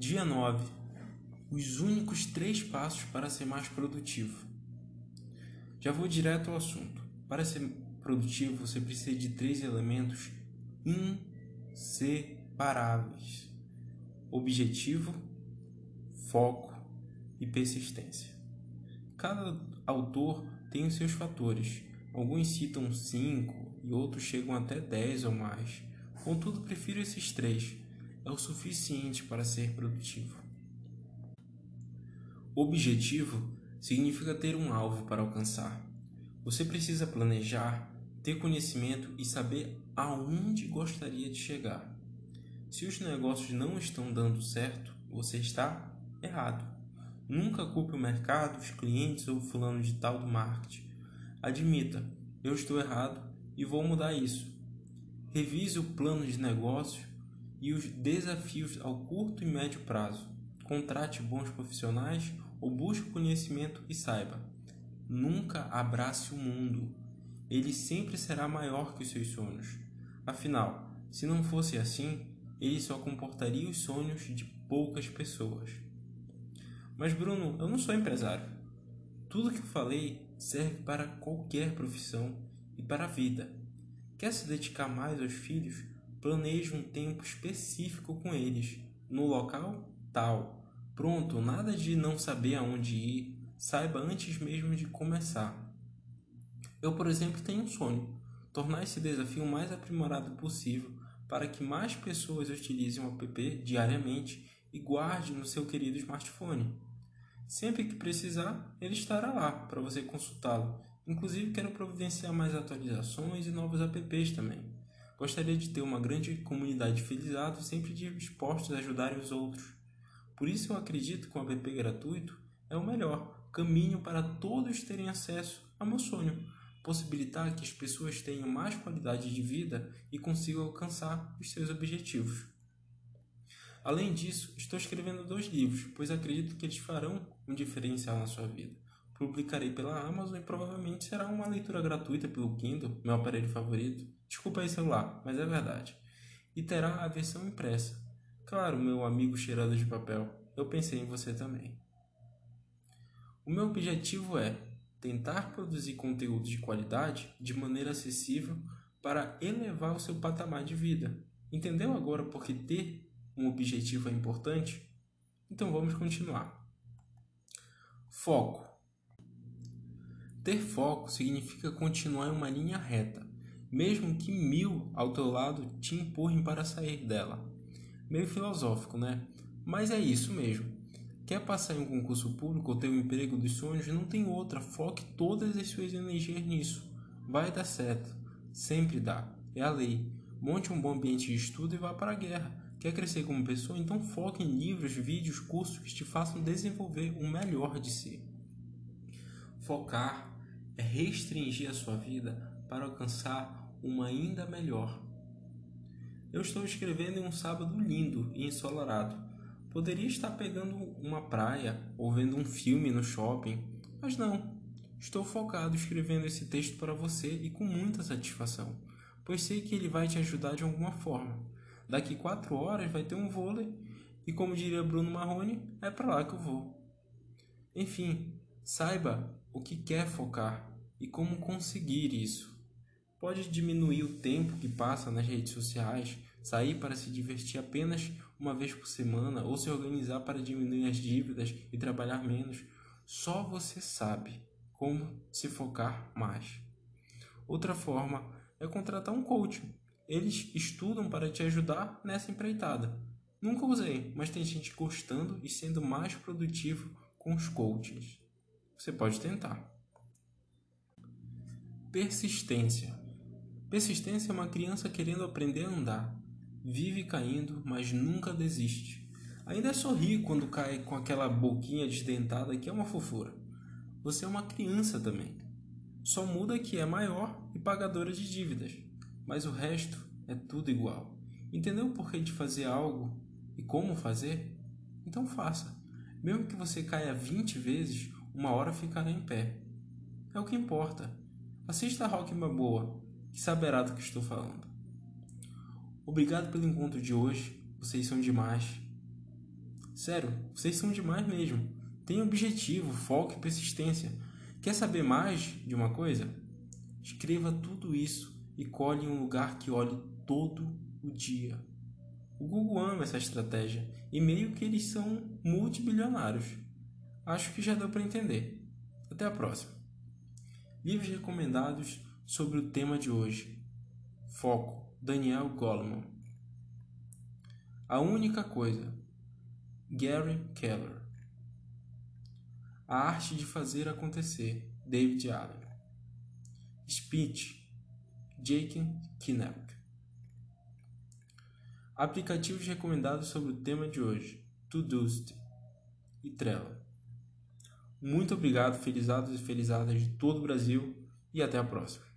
Dia 9. Os únicos três passos para ser mais produtivo. Já vou direto ao assunto. Para ser produtivo, você precisa de três elementos inseparáveis: objetivo, foco e persistência. Cada autor tem os seus fatores. Alguns citam cinco e outros chegam até dez ou mais. Contudo, prefiro esses três é o suficiente para ser produtivo. Objetivo significa ter um alvo para alcançar. Você precisa planejar, ter conhecimento e saber aonde gostaria de chegar. Se os negócios não estão dando certo, você está errado. Nunca culpe o mercado, os clientes ou o fulano de tal do marketing. Admita, eu estou errado e vou mudar isso. Revise o plano de negócio e os desafios ao curto e médio prazo. Contrate bons profissionais ou busque conhecimento e saiba. Nunca abrace o mundo. Ele sempre será maior que os seus sonhos. Afinal, se não fosse assim, ele só comportaria os sonhos de poucas pessoas. Mas Bruno, eu não sou empresário. Tudo que eu falei serve para qualquer profissão e para a vida. Quer se dedicar mais aos filhos? Planeje um tempo específico com eles, no local tal. Pronto, nada de não saber aonde ir, saiba antes mesmo de começar. Eu, por exemplo, tenho um sonho: tornar esse desafio o mais aprimorado possível para que mais pessoas utilizem o app diariamente e guarde no seu querido smartphone. Sempre que precisar, ele estará lá para você consultá-lo. Inclusive, quero providenciar mais atualizações e novos apps também. Gostaria de ter uma grande comunidade de sempre dispostos a ajudar os outros. Por isso eu acredito que o app gratuito é o melhor caminho para todos terem acesso ao meu sonho, possibilitar que as pessoas tenham mais qualidade de vida e consigam alcançar os seus objetivos. Além disso, estou escrevendo dois livros, pois acredito que eles farão um diferencial na sua vida. Publicarei pela Amazon e provavelmente será uma leitura gratuita pelo Kindle, meu aparelho favorito. Desculpa aí celular, mas é verdade. E terá a versão impressa. Claro, meu amigo cheirado de papel, eu pensei em você também. O meu objetivo é tentar produzir conteúdo de qualidade de maneira acessível para elevar o seu patamar de vida. Entendeu agora por que ter um objetivo é importante? Então vamos continuar. Foco. Ter foco significa continuar em uma linha reta, mesmo que mil ao teu lado te empurrem para sair dela. Meio filosófico, né? Mas é isso mesmo. Quer passar em um concurso público ou ter um emprego dos sonhos? Não tem outra. Foque todas as suas energias nisso. Vai dar certo. Sempre dá. É a lei. Monte um bom ambiente de estudo e vá para a guerra. Quer crescer como pessoa? Então foque em livros, vídeos, cursos que te façam desenvolver o melhor de si. Focar é restringir a sua vida para alcançar uma ainda melhor. Eu estou escrevendo em um sábado lindo e ensolarado. Poderia estar pegando uma praia ou vendo um filme no shopping, mas não. Estou focado escrevendo esse texto para você e com muita satisfação, pois sei que ele vai te ajudar de alguma forma. Daqui quatro horas vai ter um vôlei e, como diria Bruno Marrone, é para lá que eu vou. Enfim, saiba o que quer focar e como conseguir isso. Pode diminuir o tempo que passa nas redes sociais, sair para se divertir apenas uma vez por semana ou se organizar para diminuir as dívidas e trabalhar menos. Só você sabe como se focar mais. Outra forma é contratar um coach. Eles estudam para te ajudar nessa empreitada. Nunca usei, mas tem gente gostando e sendo mais produtivo com os coaches. Você pode tentar. Persistência. Persistência é uma criança querendo aprender a andar. Vive caindo, mas nunca desiste. Ainda sorri quando cai com aquela boquinha desdentada que é uma fofura. Você é uma criança também. Só muda que é maior e pagadora de dívidas. Mas o resto é tudo igual. Entendeu o porquê de fazer algo e como fazer? Então faça. Mesmo que você caia 20 vezes, uma hora ficará em pé. É o que importa. Assista a Rock Boa, que saberá do que estou falando. Obrigado pelo encontro de hoje, vocês são demais. Sério, vocês são demais mesmo. Tenha objetivo, foco e persistência. Quer saber mais de uma coisa? Escreva tudo isso e colhe em um lugar que olhe todo o dia. O Google ama essa estratégia e meio que eles são multibilionários. Acho que já deu para entender. Até a próxima. Livros recomendados sobre o tema de hoje. Foco: Daniel Goleman. A única coisa. Gary Keller. A arte de fazer acontecer. David Allen. Speech. Jake Knapp. Aplicativos recomendados sobre o tema de hoje: Todoist e Trello. Muito obrigado, felizados e felizadas de todo o Brasil, e até a próxima.